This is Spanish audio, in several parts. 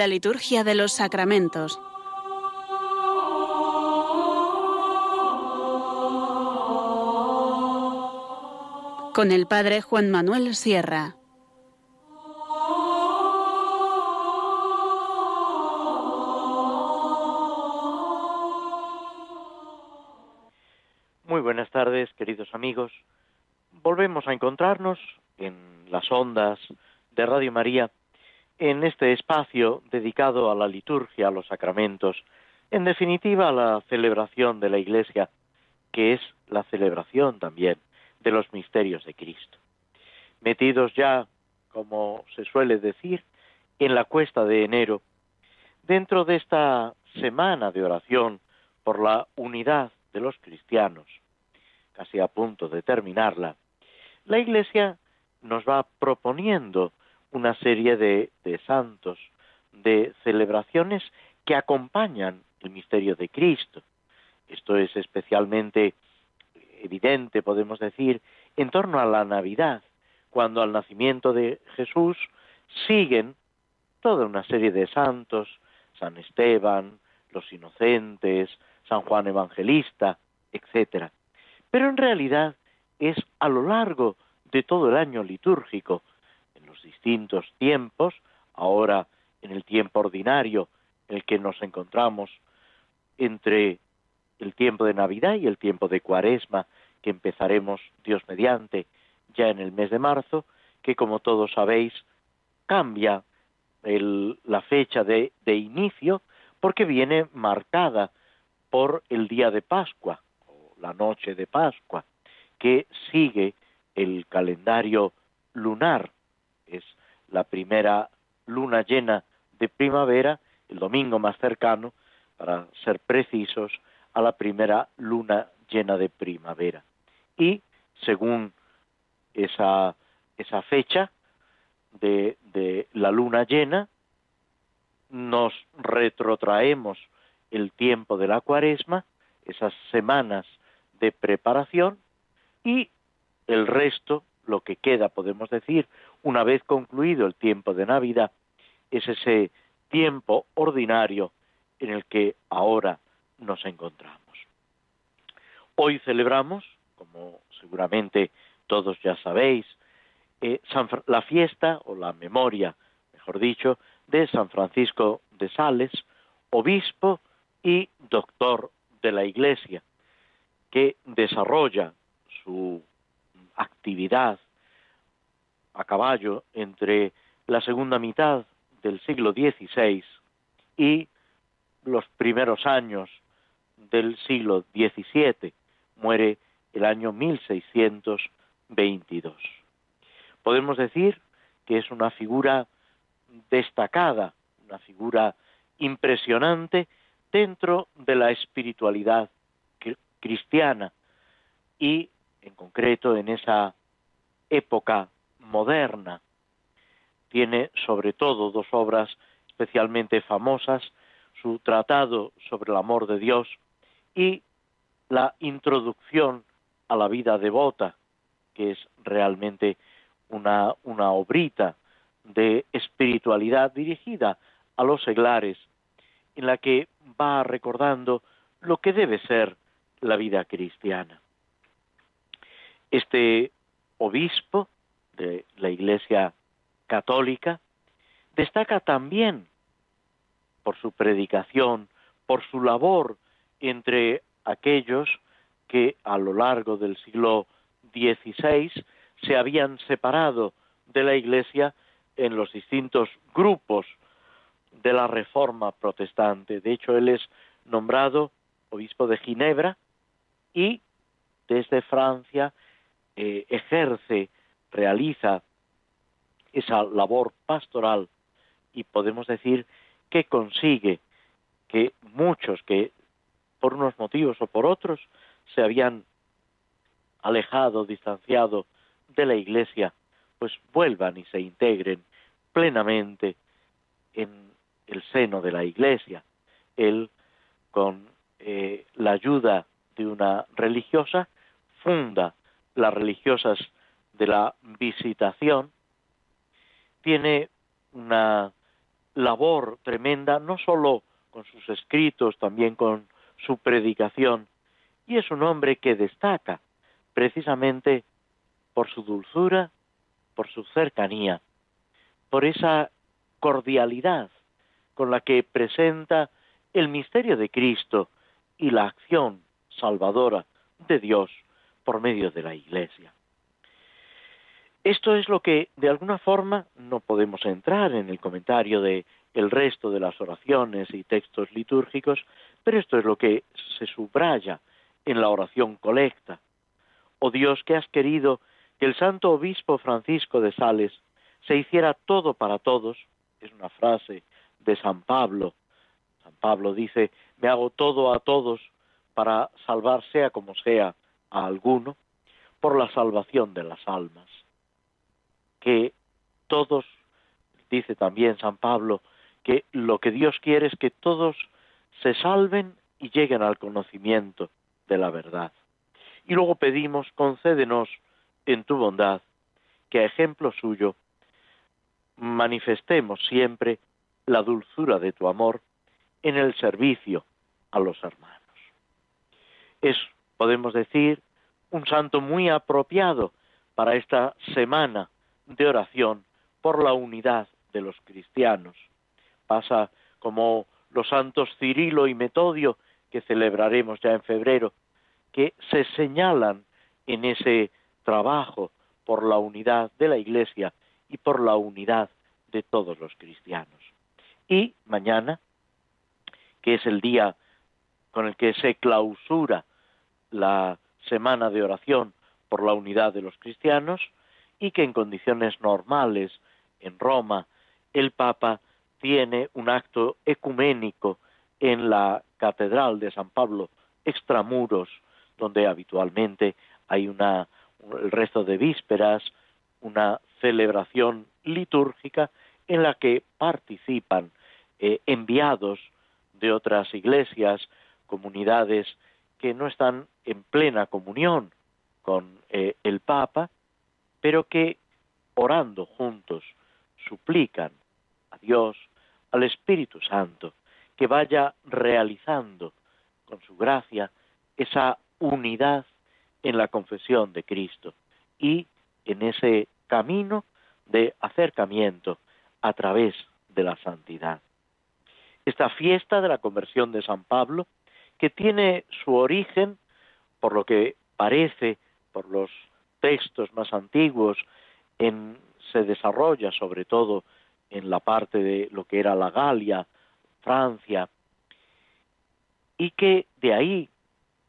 La liturgia de los sacramentos. Con el Padre Juan Manuel Sierra. Muy buenas tardes, queridos amigos. Volvemos a encontrarnos en las ondas de Radio María este espacio dedicado a la liturgia, a los sacramentos, en definitiva a la celebración de la Iglesia, que es la celebración también de los misterios de Cristo. Metidos ya, como se suele decir, en la cuesta de enero, dentro de esta semana de oración por la unidad de los cristianos, casi a punto de terminarla, la Iglesia nos va proponiendo una serie de, santos, de celebraciones que acompañan el misterio de Cristo. Esto es especialmente evidente, podemos decir, en torno a la Navidad, cuando al nacimiento de Jesús siguen toda una serie de santos, San Esteban, los inocentes, San Juan Evangelista, etc. Pero en realidad es a lo largo de todo el año litúrgico distintos tiempos, ahora en el tiempo ordinario en el que nos encontramos entre el tiempo de Navidad y el tiempo de Cuaresma, que empezaremos Dios mediante ya en el mes de marzo, que como todos sabéis cambia la fecha de inicio porque viene marcada por el día de Pascua, o la noche de Pascua, que sigue el calendario lunar es la primera luna llena de primavera, el domingo más cercano, para ser precisos, a la primera luna llena de primavera. Y según esa, esa fecha de, de la luna llena, nos retrotraemos el tiempo de la cuaresma, esas semanas de preparación, y el resto, lo que queda, podemos decir, una vez concluido el tiempo de Navidad, es ese tiempo ordinario en el que ahora nos encontramos. Hoy celebramos, como seguramente todos ya sabéis, eh, la fiesta o la memoria, mejor dicho, de San Francisco de Sales, obispo y doctor de la Iglesia, que desarrolla su actividad a caballo entre la segunda mitad del siglo XVI y los primeros años del siglo XVII. Muere el año 1622. Podemos decir que es una figura destacada, una figura impresionante dentro de la espiritualidad cristiana y en concreto en esa época moderna. Tiene sobre todo dos obras especialmente famosas, su tratado sobre el amor de Dios y la introducción a la vida devota, que es realmente una, una obrita de espiritualidad dirigida a los seglares, en la que va recordando lo que debe ser la vida cristiana. Este obispo de la Iglesia católica, destaca también por su predicación, por su labor entre aquellos que a lo largo del siglo XVI se habían separado de la Iglesia en los distintos grupos de la Reforma protestante. De hecho, él es nombrado obispo de Ginebra y desde Francia eh, ejerce realiza esa labor pastoral y podemos decir que consigue que muchos que por unos motivos o por otros se habían alejado, distanciado de la Iglesia, pues vuelvan y se integren plenamente en el seno de la Iglesia. Él, con eh, la ayuda de una religiosa, funda las religiosas de la visitación tiene una labor tremenda, no sólo con sus escritos, también con su predicación, y es un hombre que destaca precisamente por su dulzura, por su cercanía, por esa cordialidad con la que presenta el misterio de Cristo y la acción salvadora de Dios por medio de la Iglesia. Esto es lo que, de alguna forma, no podemos entrar en el comentario de el resto de las oraciones y textos litúrgicos, pero esto es lo que se subraya en la oración colecta. Oh Dios, que has querido que el santo obispo Francisco de Sales se hiciera todo para todos, es una frase de San Pablo. San Pablo dice, me hago todo a todos para salvar sea como sea a alguno, por la salvación de las almas que todos, dice también San Pablo, que lo que Dios quiere es que todos se salven y lleguen al conocimiento de la verdad. Y luego pedimos, concédenos en tu bondad, que a ejemplo suyo manifestemos siempre la dulzura de tu amor en el servicio a los hermanos. Es, podemos decir, un santo muy apropiado para esta semana de oración por la unidad de los cristianos. Pasa como los santos Cirilo y Metodio, que celebraremos ya en febrero, que se señalan en ese trabajo por la unidad de la Iglesia y por la unidad de todos los cristianos. Y mañana, que es el día con el que se clausura la semana de oración por la unidad de los cristianos, y que en condiciones normales en Roma el Papa tiene un acto ecuménico en la Catedral de San Pablo extramuros, donde habitualmente hay una el resto de vísperas, una celebración litúrgica en la que participan eh, enviados de otras iglesias, comunidades que no están en plena comunión con eh, el Papa pero que orando juntos suplican a Dios, al Espíritu Santo, que vaya realizando con su gracia esa unidad en la confesión de Cristo y en ese camino de acercamiento a través de la santidad. Esta fiesta de la conversión de San Pablo, que tiene su origen, por lo que parece, por los textos más antiguos se desarrolla sobre todo en la parte de lo que era la Galia, Francia, y que de ahí,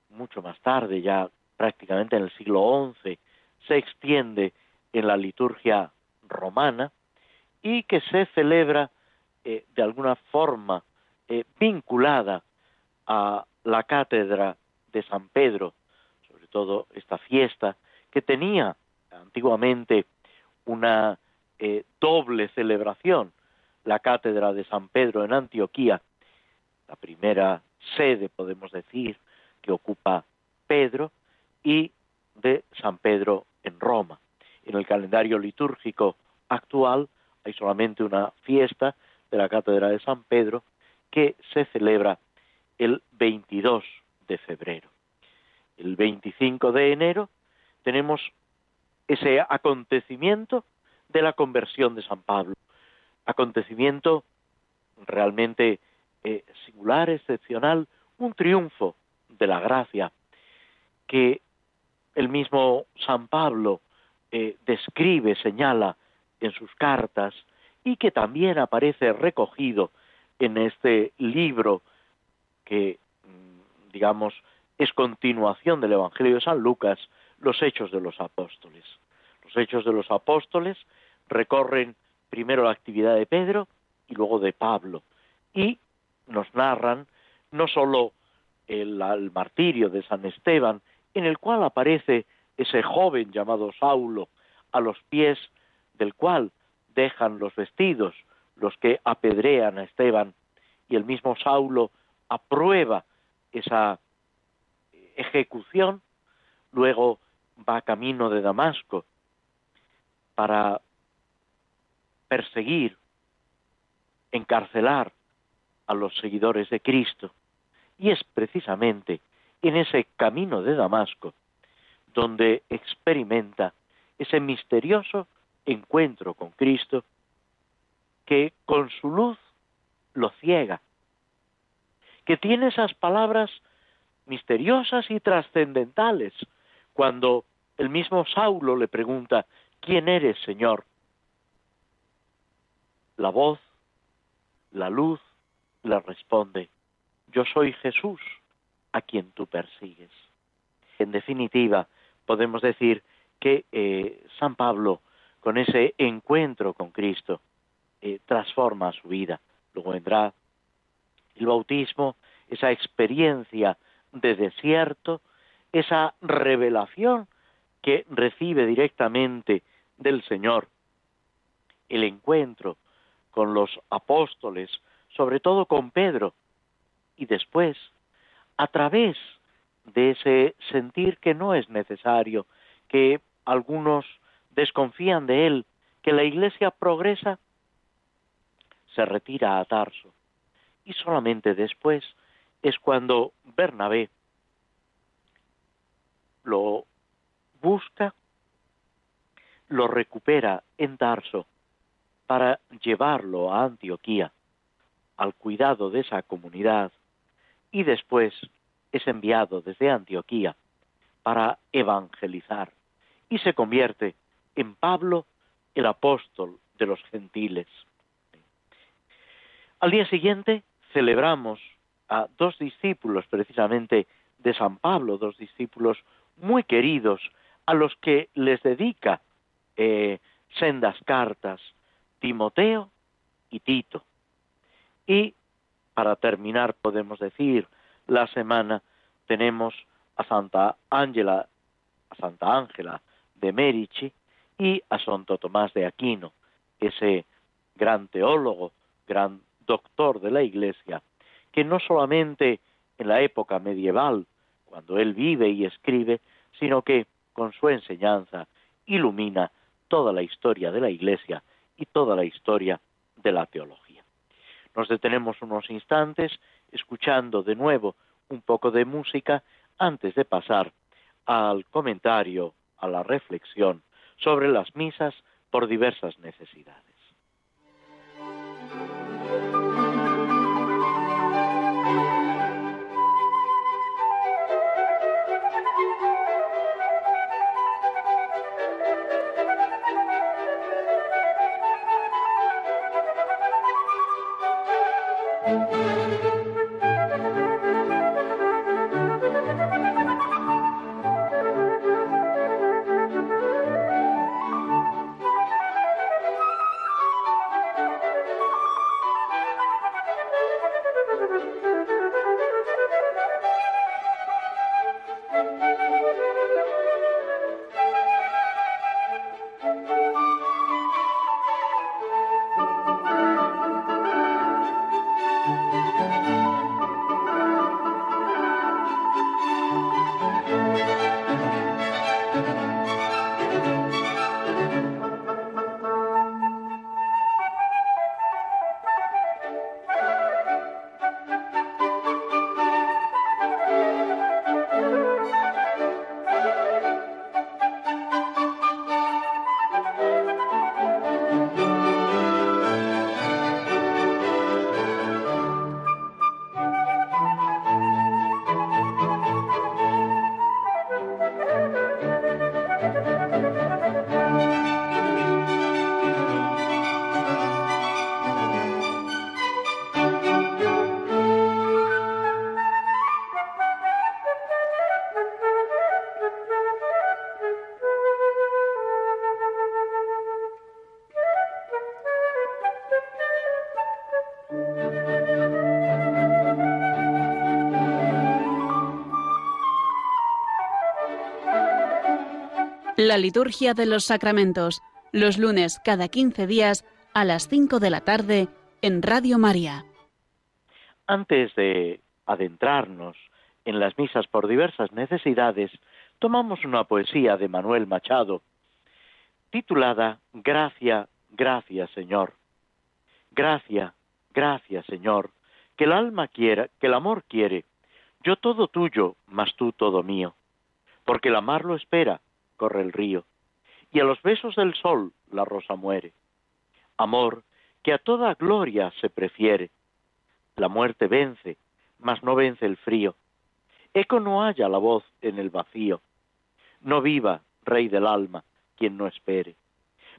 mucho más tarde, ya prácticamente en el siglo XI, se extiende en la liturgia romana y que se celebra eh, de alguna forma eh, vinculada a la cátedra de San Pedro, sobre todo esta fiesta que tenía antiguamente una eh, doble celebración, la cátedra de San Pedro en Antioquía, la primera sede, podemos decir, que ocupa Pedro, y de San Pedro en Roma. En el calendario litúrgico actual hay solamente una fiesta de la cátedra de San Pedro que se celebra el 22 de febrero. El 25 de enero tenemos ese acontecimiento de la conversión de San Pablo, acontecimiento realmente eh, singular, excepcional, un triunfo de la gracia que el mismo San Pablo eh, describe, señala en sus cartas y que también aparece recogido en este libro que, mm, digamos, es continuación del Evangelio de San Lucas, los hechos de los apóstoles. Los hechos de los apóstoles recorren primero la actividad de Pedro y luego de Pablo y nos narran no sólo el, el, martirio de San Esteban, en el cual aparece ese joven llamado Saulo, a los pies del cual dejan los vestidos los que apedrean a Esteban, y el mismo Saulo aprueba esa ejecución, luego va camino de Damasco para perseguir encarcelar a los seguidores de Cristo. Y es precisamente en ese camino de Damasco donde experimenta ese misterioso encuentro con Cristo que con su luz lo ciega, que tiene esas palabras misteriosas y trascendentales cuando el mismo Saulo le pregunta, ¿quién eres, Señor? La voz, la luz, le responde, yo soy Jesús a quien tú persigues. En definitiva, podemos decir que eh, San Pablo, con ese encuentro con Cristo, eh, transforma su vida. Luego vendrá el bautismo, esa experiencia de desierto, esa revelación que recibe directamente del Señor, el encuentro con los apóstoles, sobre todo con Pedro, y después, a través de ese sentir que no es necesario, que algunos desconfían de él, que la iglesia progresa, se retira a Tarso. Y solamente después es cuando Bernabé lo busca, lo recupera en Tarso para llevarlo a Antioquía, al cuidado de esa comunidad, y después es enviado desde Antioquía para evangelizar y se convierte en Pablo el apóstol de los gentiles. Al día siguiente celebramos a dos discípulos precisamente de San Pablo, dos discípulos muy queridos a los que les dedica eh, sendas cartas, Timoteo y Tito. Y para terminar podemos decir la semana tenemos a Santa Ángela, a Santa Ángela de Merici y a Santo Tomás de Aquino, ese gran teólogo, gran doctor de la Iglesia, que no solamente en la época medieval, cuando él vive y escribe, sino que con su enseñanza ilumina toda la historia de la Iglesia y toda la historia de la teología. Nos detenemos unos instantes escuchando de nuevo un poco de música antes de pasar al comentario, a la reflexión sobre las misas por diversas necesidades. La liturgia de los sacramentos, los lunes cada 15 días a las 5 de la tarde en Radio María. Antes de adentrarnos en las misas por diversas necesidades, tomamos una poesía de Manuel Machado titulada Gracia, gracia Señor. Gracia Gracias, Señor, que el alma quiera, que el amor quiere. Yo todo tuyo, mas tú todo mío. Porque el amar lo espera, corre el río. Y a los besos del sol la rosa muere. Amor que a toda gloria se prefiere. La muerte vence, mas no vence el frío. Eco no haya la voz en el vacío. No viva, rey del alma, quien no espere.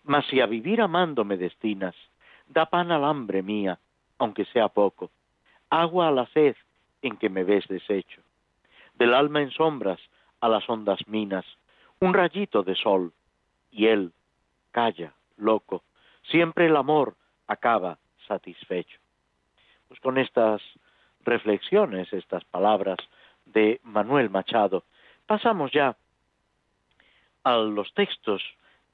Mas si a vivir amando me destinas, da pan al hambre mía, aunque sea poco, agua a la sed en que me ves deshecho, del alma en sombras a las hondas minas, un rayito de sol, y él calla, loco, siempre el amor acaba satisfecho. Pues con estas reflexiones, estas palabras de Manuel Machado, pasamos ya a los textos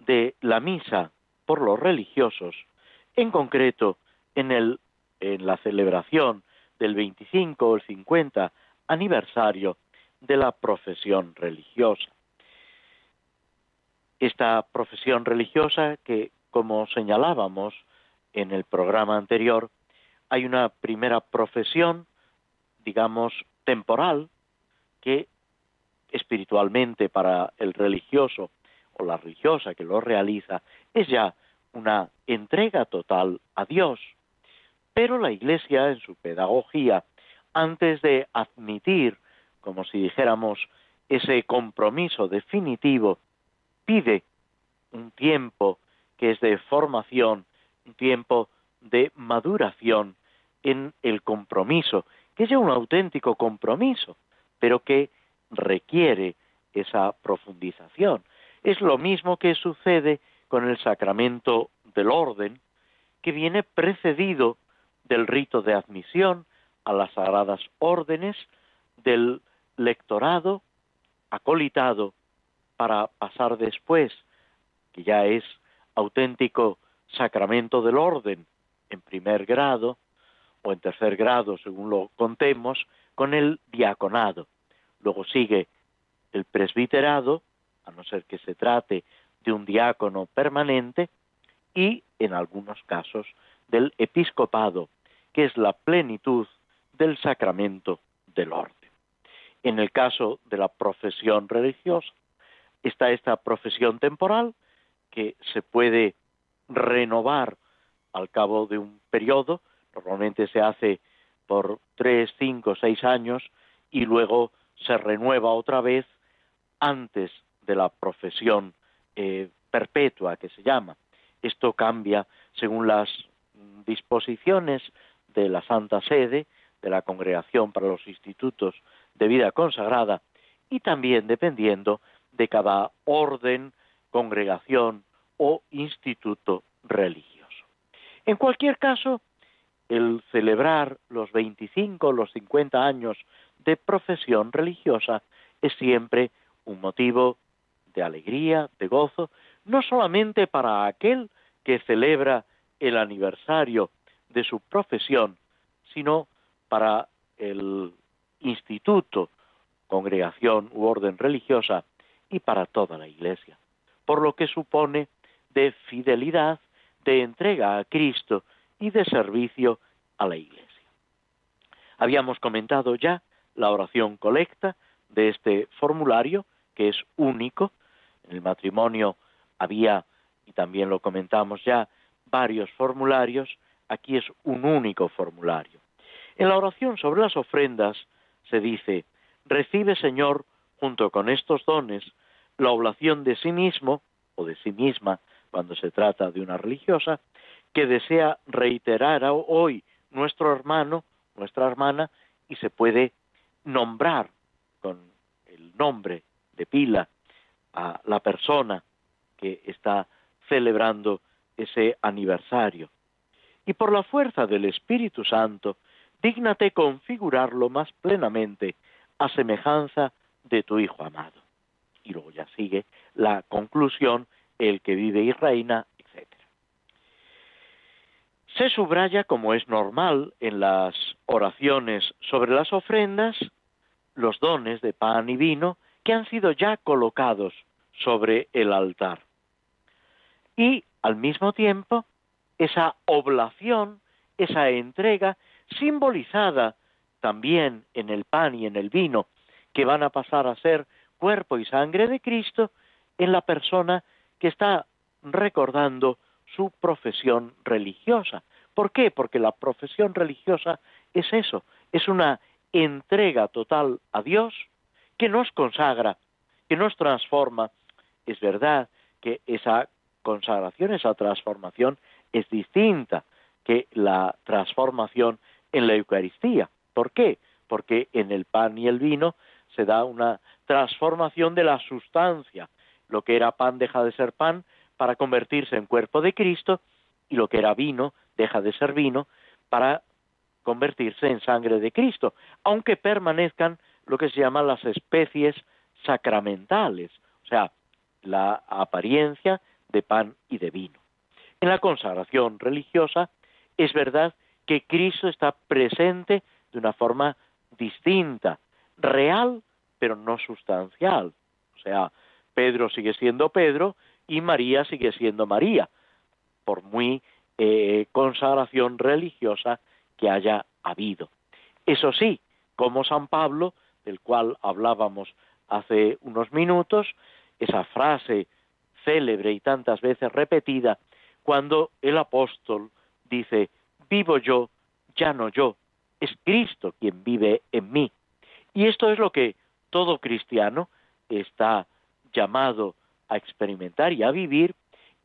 de la misa por los religiosos, en concreto en el en la celebración del 25 o el 50 aniversario de la profesión religiosa. Esta profesión religiosa que, como señalábamos en el programa anterior, hay una primera profesión, digamos, temporal, que espiritualmente para el religioso o la religiosa que lo realiza es ya una entrega total a Dios. Pero la Iglesia, en su pedagogía, antes de admitir, como si dijéramos, ese compromiso definitivo, pide un tiempo que es de formación, un tiempo de maduración en el compromiso, que es un auténtico compromiso, pero que requiere esa profundización. Es lo mismo que sucede con el sacramento del orden, que viene precedido del rito de admisión a las sagradas órdenes, del lectorado acolitado para pasar después, que ya es auténtico sacramento del orden en primer grado o en tercer grado, según lo contemos, con el diaconado. Luego sigue el presbiterado, a no ser que se trate de un diácono permanente, y en algunos casos del episcopado que es la plenitud del sacramento del orden. En el caso de la profesión religiosa, está esta profesión temporal que se puede renovar al cabo de un periodo, normalmente se hace por tres, cinco, seis años y luego se renueva otra vez antes de la profesión eh, perpetua que se llama. Esto cambia según las disposiciones de la Santa Sede, de la Congregación para los Institutos de Vida Consagrada y también dependiendo de cada orden, congregación o instituto religioso. En cualquier caso, el celebrar los 25 o los 50 años de profesión religiosa es siempre un motivo de alegría, de gozo, no solamente para aquel que celebra el aniversario de su profesión, sino para el instituto, congregación u orden religiosa y para toda la Iglesia, por lo que supone de fidelidad, de entrega a Cristo y de servicio a la Iglesia. Habíamos comentado ya la oración colecta de este formulario, que es único. En el matrimonio había, y también lo comentamos ya, varios formularios, aquí es un único formulario. En la oración sobre las ofrendas se dice, recibe Señor, junto con estos dones, la oblación de sí mismo o de sí misma, cuando se trata de una religiosa, que desea reiterar hoy nuestro hermano, nuestra hermana, y se puede nombrar con el nombre de pila a la persona que está celebrando ese aniversario. Y por la fuerza del Espíritu Santo, dígnate configurarlo más plenamente a semejanza de tu Hijo amado. Y luego ya sigue la conclusión, el que vive y reina, etc. Se subraya, como es normal en las oraciones sobre las ofrendas, los dones de pan y vino que han sido ya colocados sobre el altar. Y al mismo tiempo esa oblación esa entrega simbolizada también en el pan y en el vino, que van a pasar a ser cuerpo y sangre de Cristo en la persona que está recordando su profesión religiosa. ¿Por qué? Porque la profesión religiosa es eso, es una entrega total a Dios que nos consagra, que nos transforma. Es verdad que esa consagración, esa transformación es distinta que la transformación en la Eucaristía. ¿Por qué? Porque en el pan y el vino se da una transformación de la sustancia. Lo que era pan deja de ser pan para convertirse en cuerpo de Cristo y lo que era vino deja de ser vino para convertirse en sangre de Cristo, aunque permanezcan lo que se llaman las especies sacramentales, o sea, la apariencia de pan y de vino. En la consagración religiosa es verdad que Cristo está presente de una forma distinta, real, pero no sustancial. O sea, Pedro sigue siendo Pedro y María sigue siendo María, por muy eh, consagración religiosa que haya habido. Eso sí, como San Pablo, del cual hablábamos hace unos minutos, esa frase célebre y tantas veces repetida, cuando el apóstol dice, vivo yo, ya no yo, es Cristo quien vive en mí. Y esto es lo que todo cristiano está llamado a experimentar y a vivir,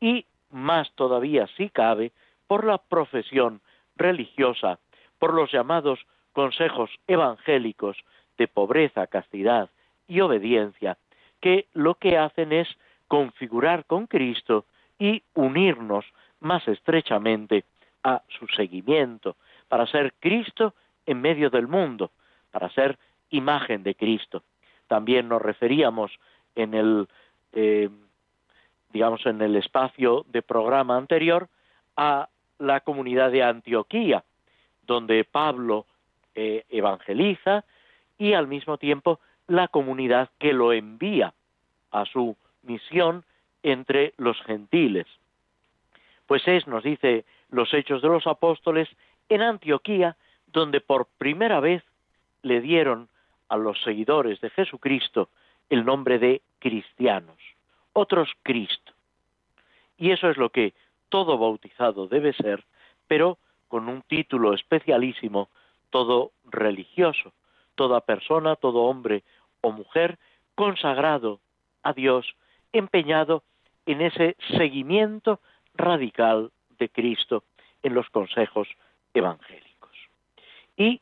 y más todavía si cabe, por la profesión religiosa, por los llamados consejos evangélicos de pobreza, castidad y obediencia, que lo que hacen es configurar con Cristo y unirnos más estrechamente a su seguimiento, para ser Cristo en medio del mundo, para ser imagen de Cristo. También nos referíamos en el, eh, digamos, en el espacio de programa anterior a la comunidad de Antioquía, donde Pablo eh, evangeliza y al mismo tiempo la comunidad que lo envía a su misión entre los gentiles. Pues es, nos dice los Hechos de los Apóstoles, en Antioquía, donde por primera vez le dieron a los seguidores de Jesucristo el nombre de cristianos, otros Cristo. Y eso es lo que todo bautizado debe ser, pero con un título especialísimo, todo religioso, toda persona, todo hombre o mujer consagrado a Dios, empeñado en ese seguimiento radical de Cristo en los consejos evangélicos. Y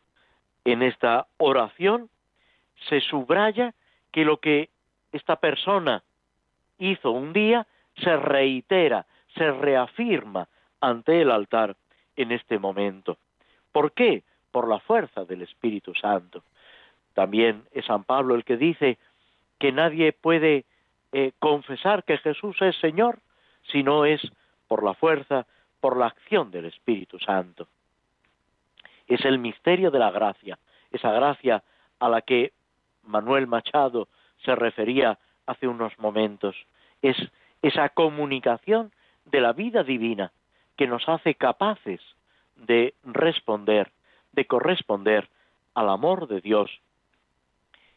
en esta oración se subraya que lo que esta persona hizo un día se reitera, se reafirma ante el altar en este momento. ¿Por qué? Por la fuerza del Espíritu Santo. También es San Pablo el que dice que nadie puede eh, confesar que Jesús es Señor si no es por la fuerza, por la acción del Espíritu Santo. Es el misterio de la gracia, esa gracia a la que Manuel Machado se refería hace unos momentos. Es esa comunicación de la vida divina que nos hace capaces de responder, de corresponder al amor de Dios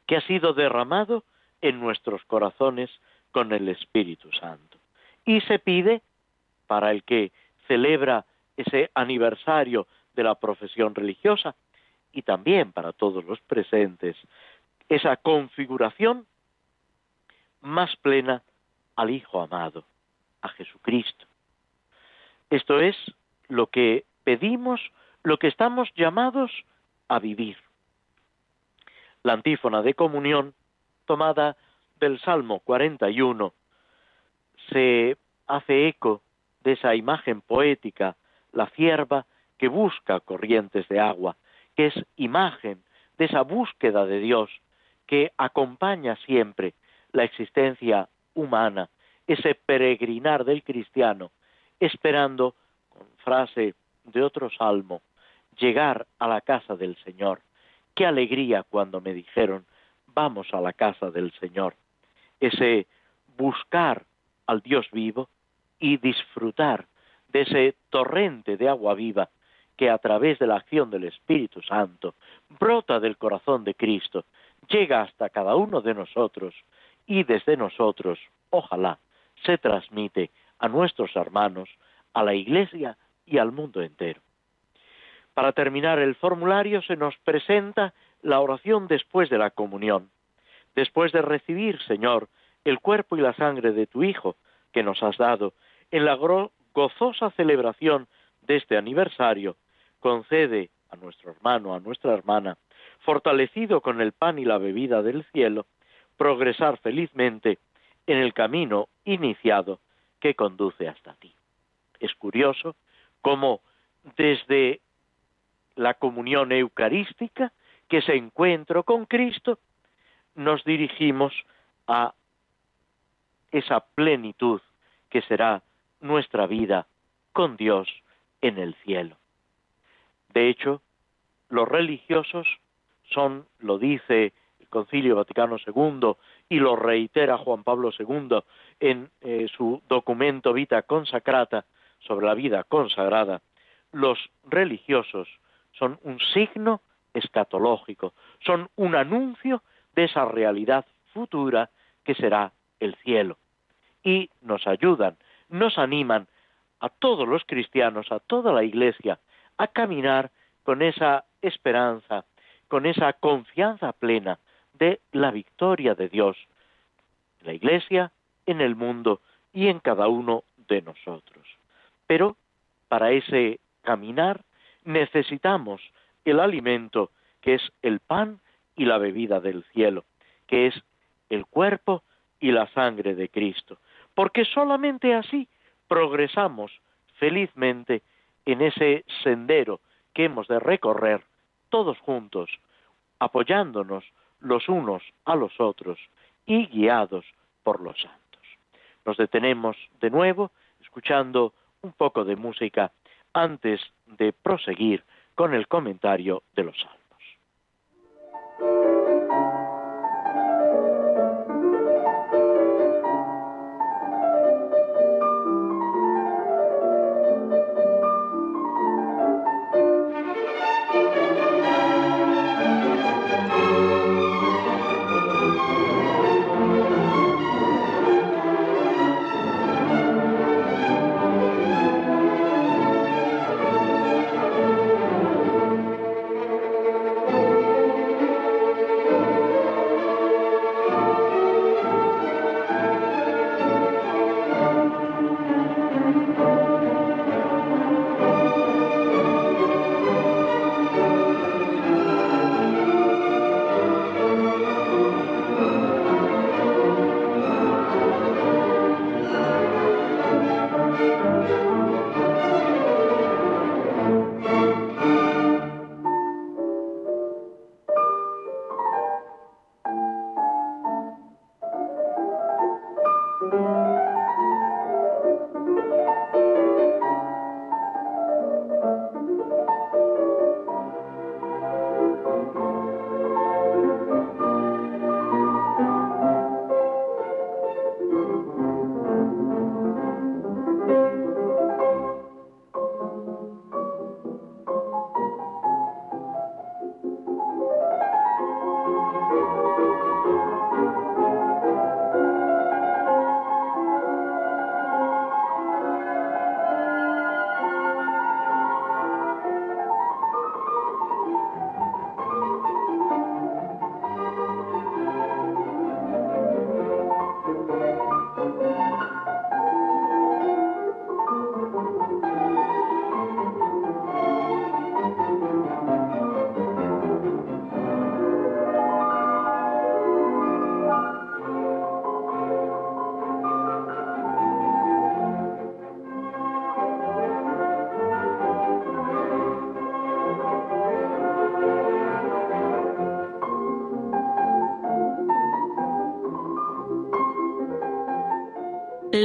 que ha sido derramado en nuestros corazones con el Espíritu Santo. Y se pide, para el que celebra ese aniversario de la profesión religiosa, y también para todos los presentes, esa configuración más plena al Hijo amado, a Jesucristo. Esto es lo que pedimos, lo que estamos llamados a vivir. La antífona de comunión, tomada del Salmo 41, se hace eco de esa imagen poética, la cierva que busca corrientes de agua, que es imagen de esa búsqueda de Dios que acompaña siempre la existencia humana, ese peregrinar del cristiano, esperando, con frase de otro salmo, llegar a la casa del Señor. Qué alegría cuando me dijeron, vamos a la casa del Señor. Ese buscar al Dios vivo y disfrutar de ese torrente de agua viva que a través de la acción del Espíritu Santo brota del corazón de Cristo, llega hasta cada uno de nosotros y desde nosotros, ojalá, se transmite a nuestros hermanos, a la Iglesia y al mundo entero. Para terminar el formulario se nos presenta la oración después de la comunión. Después de recibir, Señor, el cuerpo y la sangre de tu Hijo que nos has dado, en la gozosa celebración de este aniversario, concede a nuestro hermano, a nuestra hermana, fortalecido con el pan y la bebida del cielo, progresar felizmente en el camino iniciado que conduce hasta ti. Es curioso cómo desde la comunión eucarística, que se encuentro con Cristo, nos dirigimos a esa plenitud que será nuestra vida con Dios en el cielo. De hecho, los religiosos son, lo dice el Concilio Vaticano II y lo reitera Juan Pablo II en eh, su documento Vita Consacrata sobre la vida consagrada, los religiosos son un signo escatológico, son un anuncio de esa realidad futura que será el cielo. Y nos ayudan, nos animan a todos los cristianos, a toda la Iglesia, a caminar con esa esperanza, con esa confianza plena de la victoria de Dios, en la Iglesia, en el mundo y en cada uno de nosotros. Pero para ese caminar necesitamos el alimento que es el pan y la bebida del cielo, que es el cuerpo y la sangre de Cristo, porque solamente así progresamos felizmente en ese sendero que hemos de recorrer todos juntos, apoyándonos los unos a los otros y guiados por los santos. Nos detenemos de nuevo escuchando un poco de música antes de proseguir con el comentario de los salmos.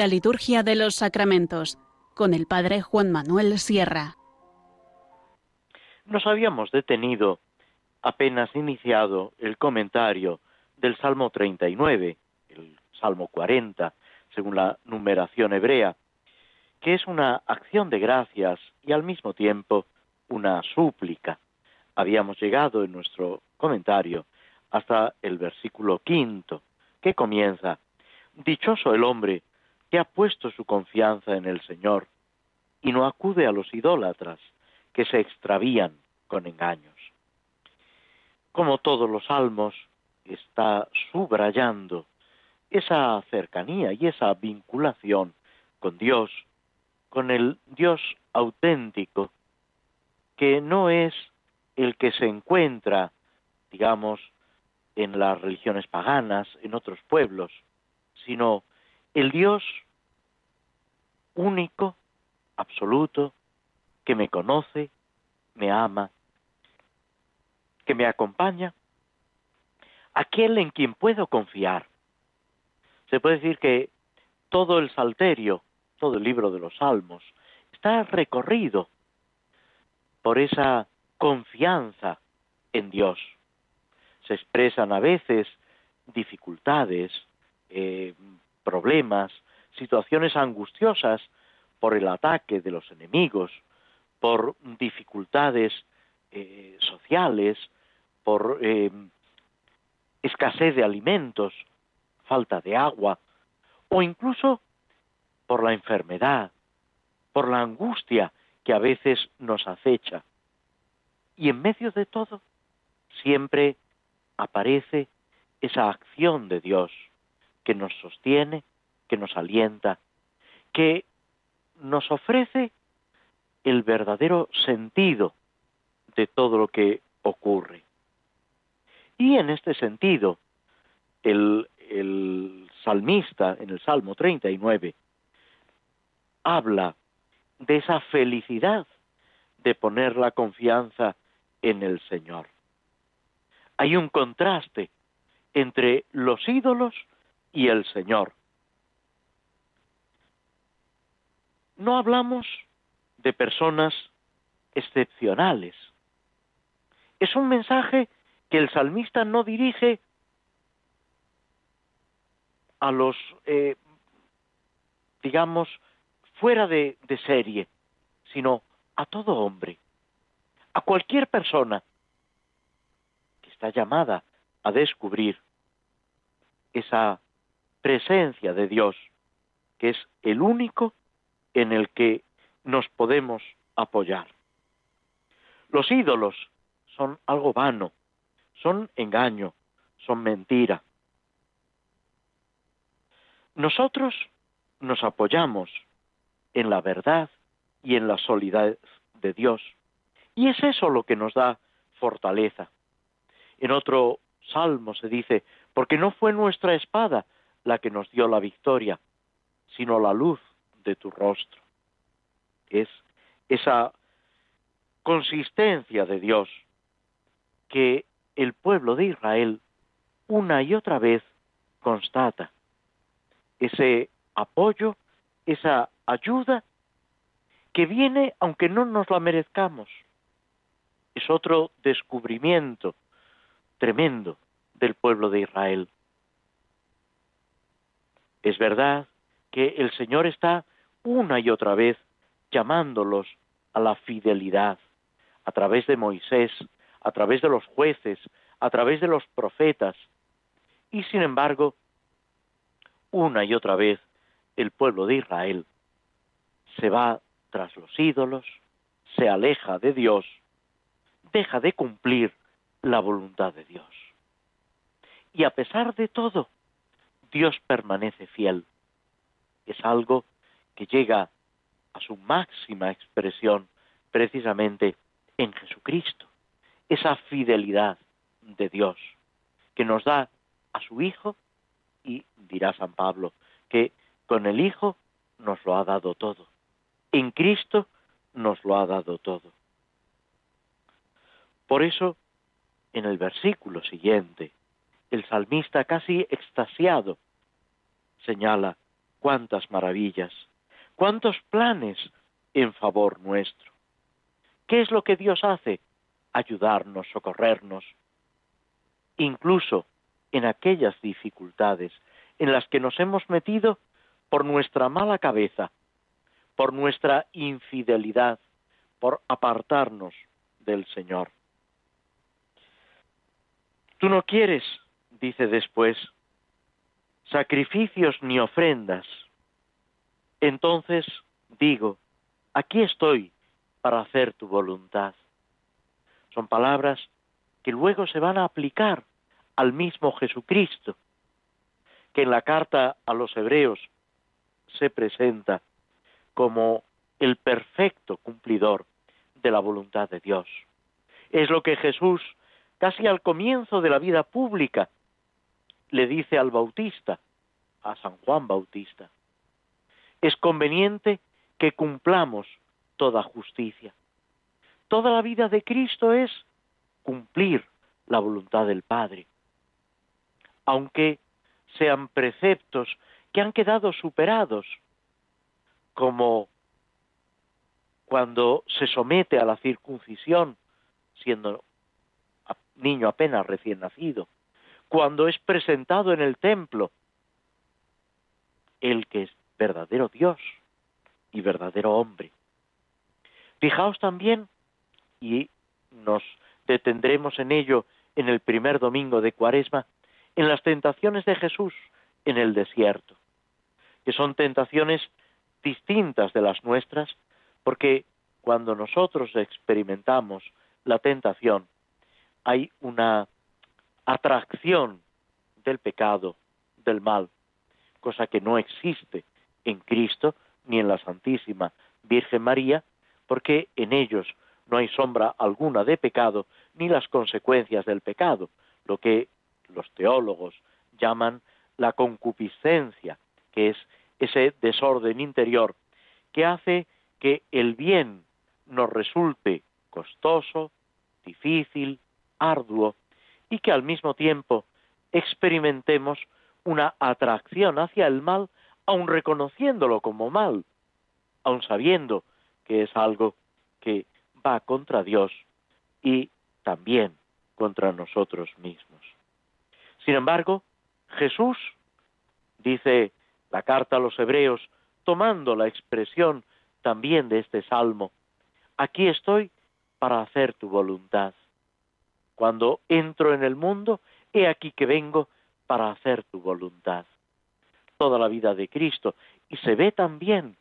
La liturgia de los sacramentos con el Padre Juan Manuel Sierra. Nos habíamos detenido, apenas iniciado el comentario del Salmo 39, el Salmo 40, según la numeración hebrea, que es una acción de gracias y al mismo tiempo una súplica. Habíamos llegado en nuestro comentario hasta el versículo quinto, que comienza, Dichoso el hombre que ha puesto su confianza en el Señor y no acude a los idólatras que se extravían con engaños. Como todos los salmos, está subrayando esa cercanía y esa vinculación con Dios, con el Dios auténtico, que no es el que se encuentra, digamos, en las religiones paganas, en otros pueblos, sino el Dios único, absoluto, que me conoce, me ama, que me acompaña, aquel en quien puedo confiar. Se puede decir que todo el salterio, todo el libro de los salmos, está recorrido por esa confianza en Dios. Se expresan a veces dificultades, eh, problemas, situaciones angustiosas por el ataque de los enemigos, por dificultades eh, sociales, por eh, escasez de alimentos, falta de agua, o incluso por la enfermedad, por la angustia que a veces nos acecha. Y en medio de todo, siempre aparece esa acción de Dios que nos sostiene, que nos alienta, que nos ofrece el verdadero sentido de todo lo que ocurre. Y en este sentido, el, salmista en el Salmo 39 habla de esa felicidad de poner la confianza en el Señor. Hay un contraste entre los ídolos y el Señor. No hablamos de personas excepcionales. Es un mensaje que el salmista no dirige a los, eh, digamos, fuera de, de serie, sino a todo hombre, a cualquier persona que está llamada a descubrir esa presencia de Dios, que es el único en el que nos podemos apoyar. Los ídolos son algo vano, son engaño, son mentira. Nosotros nos apoyamos en la verdad y en la solidez de Dios. Y es eso lo que nos da fortaleza. En otro salmo se dice, porque no fue nuestra espada la que nos dio la victoria, sino la luz de tu rostro. Es esa consistencia de Dios que el pueblo de Israel una y otra vez constata. Ese apoyo, esa ayuda que viene aunque no nos la merezcamos. Es otro descubrimiento tremendo del pueblo de Israel. Es verdad que el Señor está una y otra vez llamándolos a la fidelidad a través de Moisés, a través de los jueces, a través de los profetas. Y sin embargo, una y otra vez el pueblo de Israel se va tras los ídolos, se aleja de Dios, deja de cumplir la voluntad de Dios. Y a pesar de todo, Dios permanece fiel. Es algo que llega a su máxima expresión precisamente en Jesucristo. Esa fidelidad de Dios que nos da a su Hijo y dirá San Pablo que con el Hijo nos lo ha dado todo. En Cristo nos lo ha dado todo. Por eso, en el versículo siguiente, el salmista casi extasiado señala cuántas maravillas, cuántos planes en favor nuestro. ¿Qué es lo que Dios hace? Ayudarnos, socorrernos, incluso en aquellas dificultades en las que nos hemos metido por nuestra mala cabeza, por nuestra infidelidad, por apartarnos del Señor. Tú no quieres, dice después, sacrificios ni ofrendas. Entonces digo, aquí estoy para hacer tu voluntad. Son palabras que luego se van a aplicar al mismo Jesucristo, que en la carta a los hebreos se presenta como el perfecto cumplidor de la voluntad de Dios. Es lo que Jesús, casi al comienzo de la vida pública, le dice al Bautista, a San Juan Bautista. Es conveniente que cumplamos toda justicia. Toda la vida de Cristo es cumplir la voluntad del Padre. Aunque sean preceptos que han quedado superados, como cuando se somete a la circuncisión, siendo niño apenas recién nacido, cuando es presentado en el templo, el que es verdadero Dios y verdadero hombre. Fijaos también, y nos detendremos en ello en el primer domingo de Cuaresma, en las tentaciones de Jesús en el desierto, que son tentaciones distintas de las nuestras, porque cuando nosotros experimentamos la tentación, hay una atracción del pecado, del mal, cosa que no existe en Cristo ni en la Santísima Virgen María, porque en ellos no hay sombra alguna de pecado ni las consecuencias del pecado, lo que los teólogos llaman la concupiscencia, que es ese desorden interior que hace que el bien nos resulte costoso, difícil, arduo, y que al mismo tiempo experimentemos una atracción hacia el mal, aun reconociéndolo como mal, aun sabiendo que es algo que va contra Dios y también contra nosotros mismos. Sin embargo, Jesús, dice la carta a los hebreos, tomando la expresión también de este salmo, aquí estoy para hacer tu voluntad. Cuando entro en el mundo, he aquí que vengo para hacer tu voluntad. Toda la vida de Cristo. Y se ve también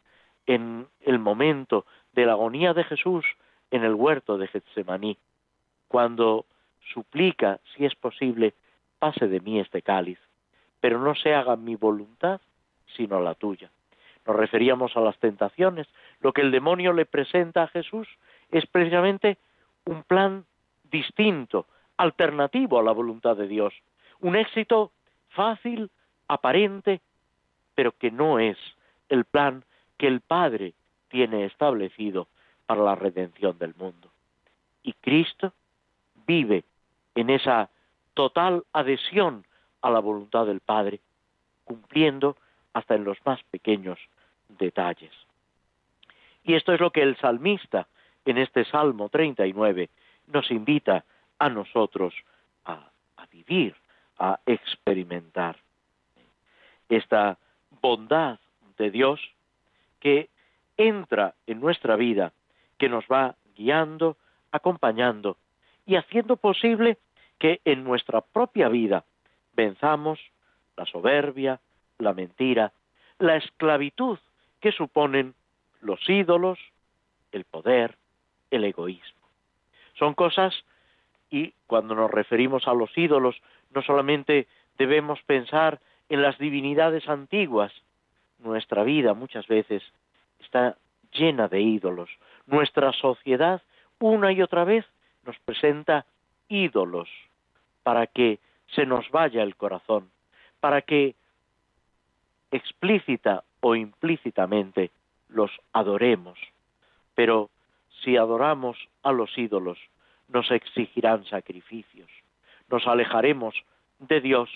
en el momento de la agonía de Jesús en el huerto de Getsemaní, cuando suplica, si es posible, pase de mí este cáliz, pero no se haga mi voluntad, sino la tuya. Nos referíamos a las tentaciones. Lo que el demonio le presenta a Jesús es precisamente un plan distinto, alternativo a la voluntad de Dios. Un éxito fácil, aparente, pero que no es el plan que el Padre tiene establecido para la redención del mundo. Y Cristo vive en esa total adhesión a la voluntad del Padre, cumpliendo hasta en los más pequeños detalles. Y esto es lo que el salmista en este Salmo 39 nos invita a nosotros a, vivir, a experimentar. Esta bondad de Dios que entra en nuestra vida, que nos va guiando, acompañando y haciendo posible que en nuestra propia vida venzamos la soberbia, la mentira, la esclavitud que suponen los ídolos, el poder, el egoísmo. Son cosas, y cuando nos referimos a los ídolos, no solamente debemos pensar en las divinidades antiguas, nuestra vida muchas veces está llena de ídolos. Nuestra sociedad una y otra vez nos presenta ídolos para que se nos vaya el corazón, para que explícita o implícitamente los adoremos. Pero si adoramos a los ídolos, nos exigirán sacrificios, nos alejaremos de Dios,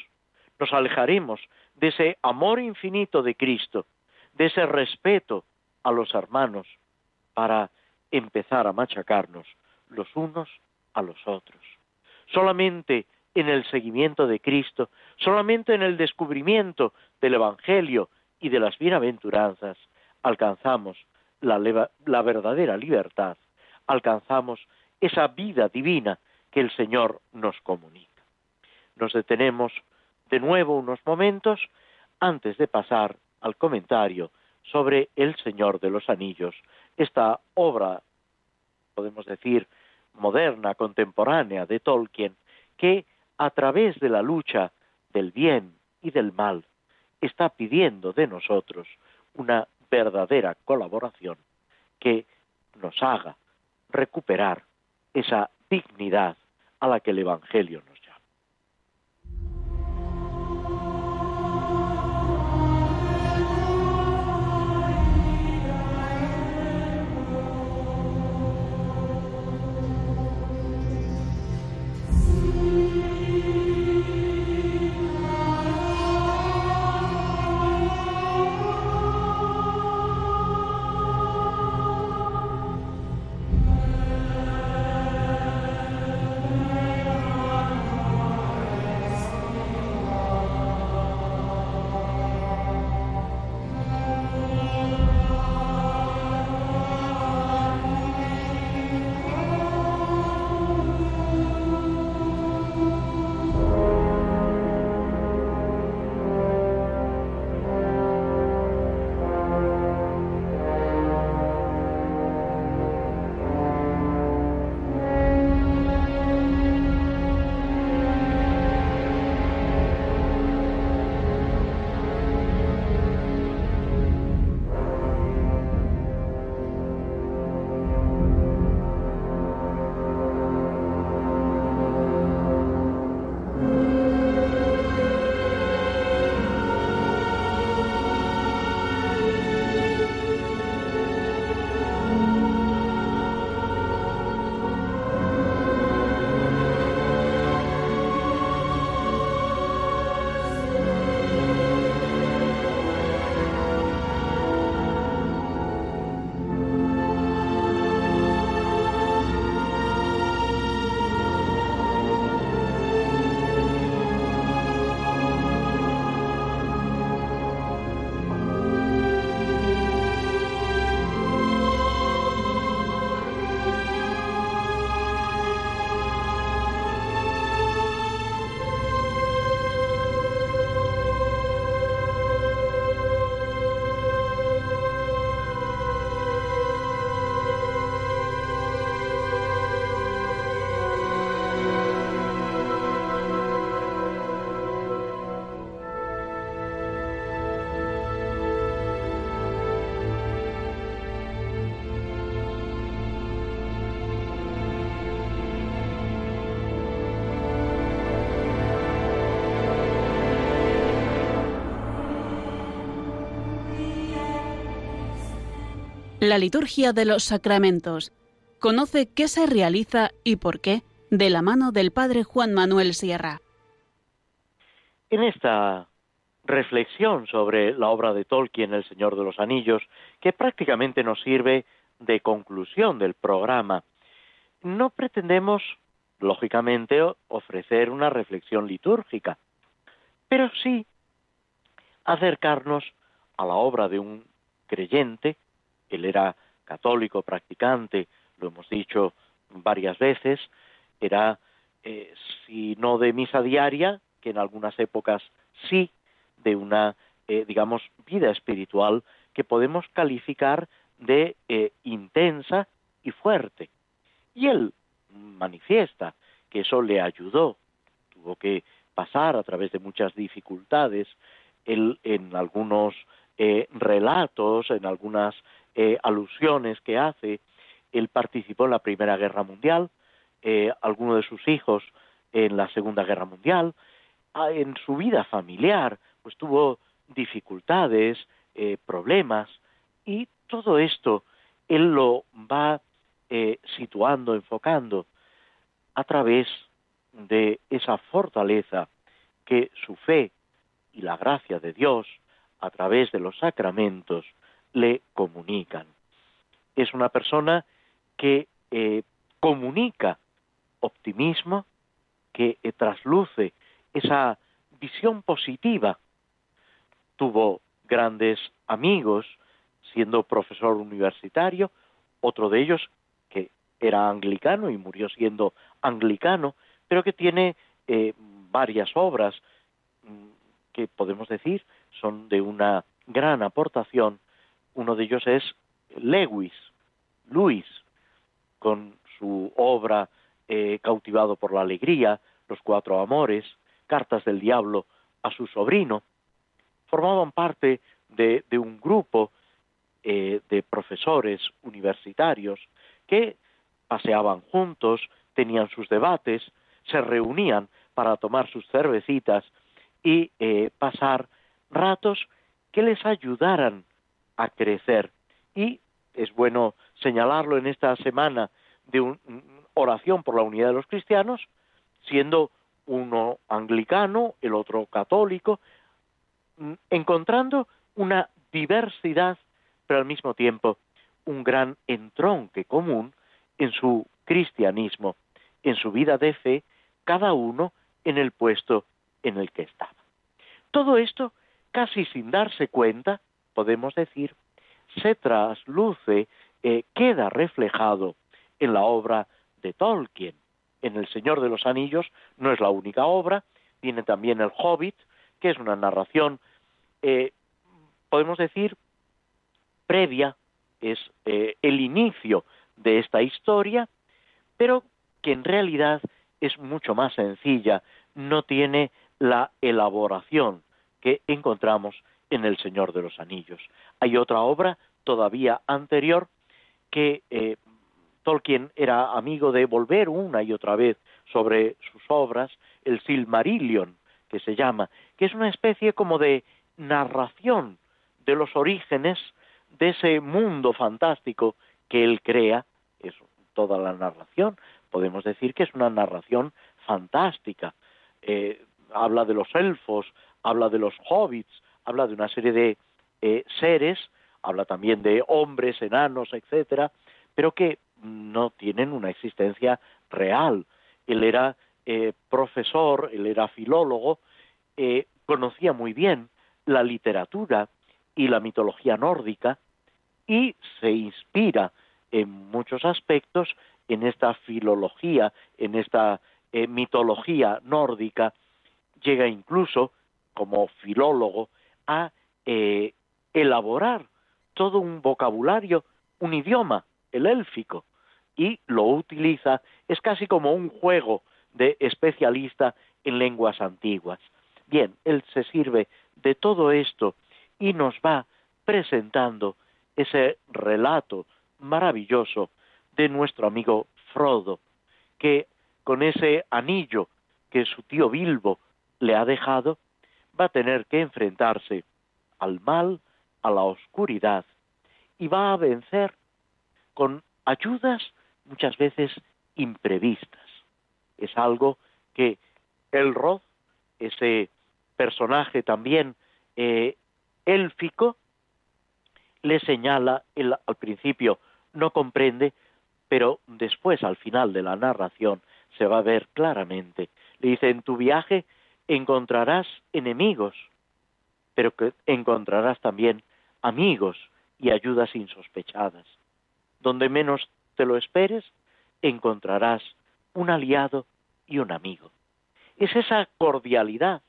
nos alejaremos de ese amor infinito de Cristo, de ese respeto a los hermanos, para empezar a machacarnos los unos a los otros. Solamente en el seguimiento de Cristo, solamente en el descubrimiento del Evangelio y de las bienaventuranzas, alcanzamos la, la verdadera libertad, alcanzamos esa vida divina que el Señor nos comunica. Nos detenemos de nuevo unos momentos antes de pasar al comentario sobre El Señor de los Anillos, esta obra, podemos decir, moderna, contemporánea de Tolkien, que a través de la lucha del bien y del mal está pidiendo de nosotros una verdadera colaboración que nos haga recuperar esa dignidad a la que el Evangelio nos La liturgia de los sacramentos. Conoce qué se realiza y por qué de la mano del Padre Juan Manuel Sierra. En esta reflexión sobre la obra de Tolkien, El Señor de los Anillos, que prácticamente nos sirve de conclusión del programa, no pretendemos, lógicamente, ofrecer una reflexión litúrgica, pero sí acercarnos a la obra de un creyente él era católico practicante, lo hemos dicho varias veces, era, eh, si no de misa diaria, que en algunas épocas sí, de una, eh, digamos, vida espiritual que podemos calificar de eh, intensa y fuerte. Y él manifiesta que eso le ayudó, tuvo que pasar a través de muchas dificultades, él en algunos relatos, en algunas eh, alusiones que hace. Él participó en la Primera Guerra Mundial, eh, algunos de sus hijos en la Segunda Guerra Mundial. Ah, en su vida familiar, pues tuvo dificultades, eh, problemas, y todo esto él lo va situando, enfocando a través de esa fortaleza que su fe y la gracia de Dios a través de los sacramentos le comunican. Es una persona que eh, comunica optimismo, que eh, trasluce esa visión positiva. Tuvo grandes amigos siendo profesor universitario, otro de ellos que era anglicano y murió siendo anglicano, pero que tiene eh, varias obras mm, que podemos decir son de una gran aportación. Uno de ellos es Lewis, Luis, con su obra eh, Cautivado por la Alegría, Los Cuatro Amores, Cartas del Diablo a su sobrino, formaban parte de, un grupo eh, de profesores universitarios que paseaban juntos, tenían sus debates, se reunían para tomar sus cervecitas y eh, pasar ratos que les ayudaran a crecer. Y es bueno señalarlo en esta semana de un, oración por la unidad de los cristianos, siendo uno anglicano, el otro católico, mm, encontrando una diversidad, pero al mismo tiempo un gran entronque común en su cristianismo, en su vida de fe, cada uno en el puesto en el que estaba. Todo esto, casi sin darse cuenta, podemos decir, se trasluce, eh, queda reflejado en la obra de Tolkien. En El Señor de los Anillos no es la única obra, tiene también El Hobbit, que es una narración, eh, podemos decir, previa, es eh, el inicio de esta historia, pero que en realidad es mucho más sencilla, no tiene la elaboración que encontramos en El Señor de los Anillos. Hay otra obra todavía anterior que eh, Tolkien era amigo de volver una y otra vez sobre sus obras, el Silmarillion, que se llama, que es una especie como de narración de los orígenes de ese mundo fantástico que él crea, es toda la narración, podemos decir que es una narración fantástica. Eh, habla de los elfos, habla de los hobbits, habla de una serie de eh, seres, habla también de hombres, enanos, etcétera, pero que no tienen una existencia real. Él era eh, profesor, él era filólogo, eh, conocía muy bien la literatura y la mitología nórdica y se inspira en muchos aspectos en esta filología, en esta eh, mitología nórdica, llega incluso como filólogo a elaborar todo un vocabulario, un idioma, el élfico, y lo utiliza, es casi como un juego de especialista en lenguas antiguas. Bien, él se sirve de todo esto y nos va presentando ese relato maravilloso de nuestro amigo Frodo, que con ese anillo que su tío Bilbo le ha dejado, va a tener que enfrentarse al mal, a la oscuridad, y va a vencer con ayudas muchas veces imprevistas. Es algo que el Roth, ese personaje también eh, élfico, le señala, él al principio no comprende, pero después al final de la narración se va a ver claramente. Le dice, en tu viaje encontrarás enemigos, pero que encontrarás también amigos y ayudas insospechadas. Donde menos te lo esperes, encontrarás un aliado y un amigo. Es esa cordialidad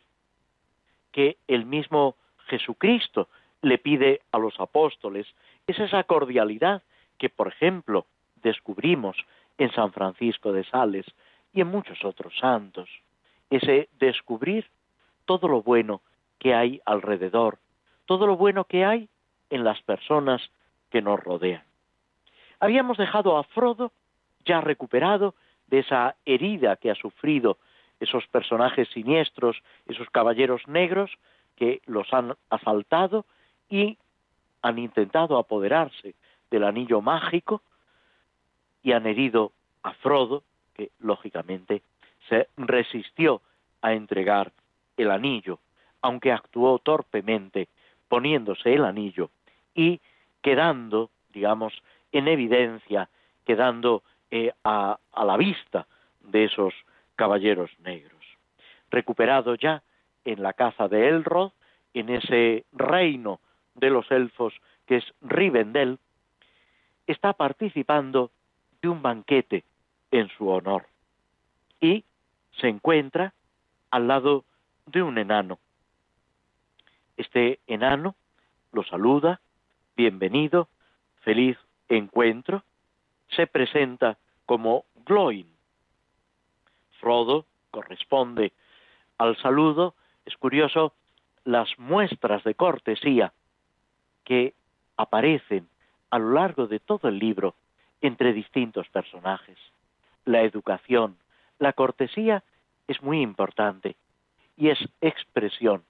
que el mismo Jesucristo le pide a los apóstoles, es esa cordialidad que, por ejemplo, descubrimos en San Francisco de Sales y en muchos otros santos, ese descubrir todo lo bueno que hay alrededor, todo lo bueno que hay en las personas que nos rodean. Habíamos dejado a Frodo ya recuperado de esa herida que ha sufrido esos personajes siniestros, esos caballeros negros que los han asaltado y han intentado apoderarse del anillo mágico y han herido a Frodo, que lógicamente se resistió a entregar el anillo, aunque actuó torpemente poniéndose el anillo y quedando, digamos, en evidencia, quedando eh, a, la vista de esos caballeros negros. Recuperado ya en la caza de Elrod, en ese reino de los elfos que es Rivendell, está participando de un banquete en su honor. Y se encuentra al lado de un enano. Este enano lo saluda, bienvenido, feliz encuentro, se presenta como Gloin. Frodo corresponde al saludo, es curioso las muestras de cortesía que aparecen a lo largo de todo el libro entre distintos personajes. La educación, la cortesía es muy importante y es expresión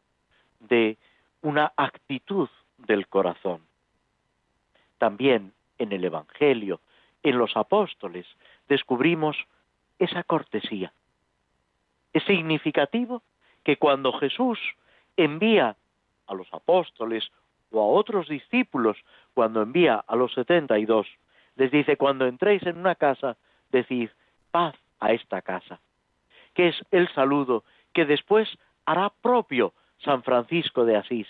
de una actitud del corazón. También en el Evangelio, en los apóstoles, descubrimos esa cortesía. Es significativo que cuando Jesús envía a los apóstoles o a otros discípulos, cuando envía a los setenta y dos, les dice, cuando entréis en una casa, decid, paz a esta casa, que es el saludo que después hará propio San Francisco de Asís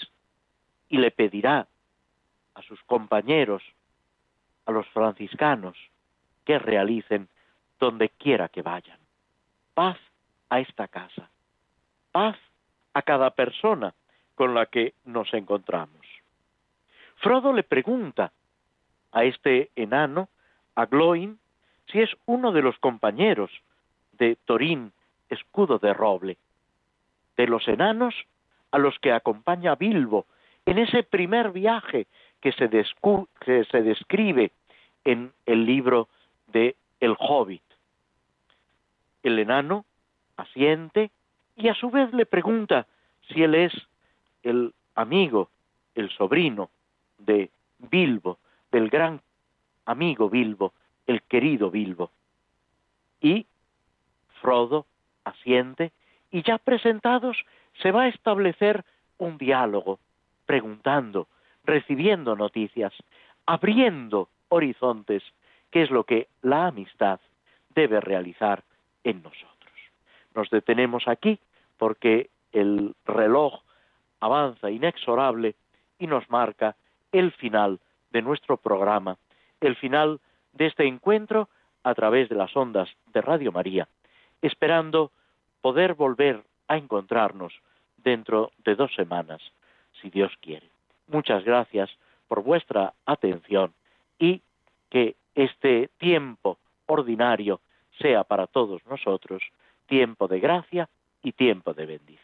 y le pedirá a sus compañeros, a los franciscanos, que realicen donde quiera que vayan. Paz a esta casa, paz a cada persona con la que nos encontramos. Frodo le pregunta a este enano, a Gloin, si es uno de los compañeros de Torín, escudo de roble, de los enanos a los que acompaña Bilbo en ese primer viaje que se, que se describe en el libro de El Hobbit. El enano asiente y a su vez le pregunta si él es el amigo, el sobrino de Bilbo, del gran amigo Bilbo, el querido Bilbo. Y Frodo asiente y ya presentados se va a establecer un diálogo, preguntando, recibiendo noticias, abriendo horizontes, que es lo que la amistad debe realizar en nosotros. Nos detenemos aquí porque el reloj avanza inexorable y nos marca el final de nuestro programa, el final de este encuentro a través de las ondas de Radio María, esperando poder volver a encontrarnos dentro de dos semanas, si Dios quiere. Muchas gracias por vuestra atención y que este tiempo ordinario sea para todos nosotros tiempo de gracia y tiempo de bendición.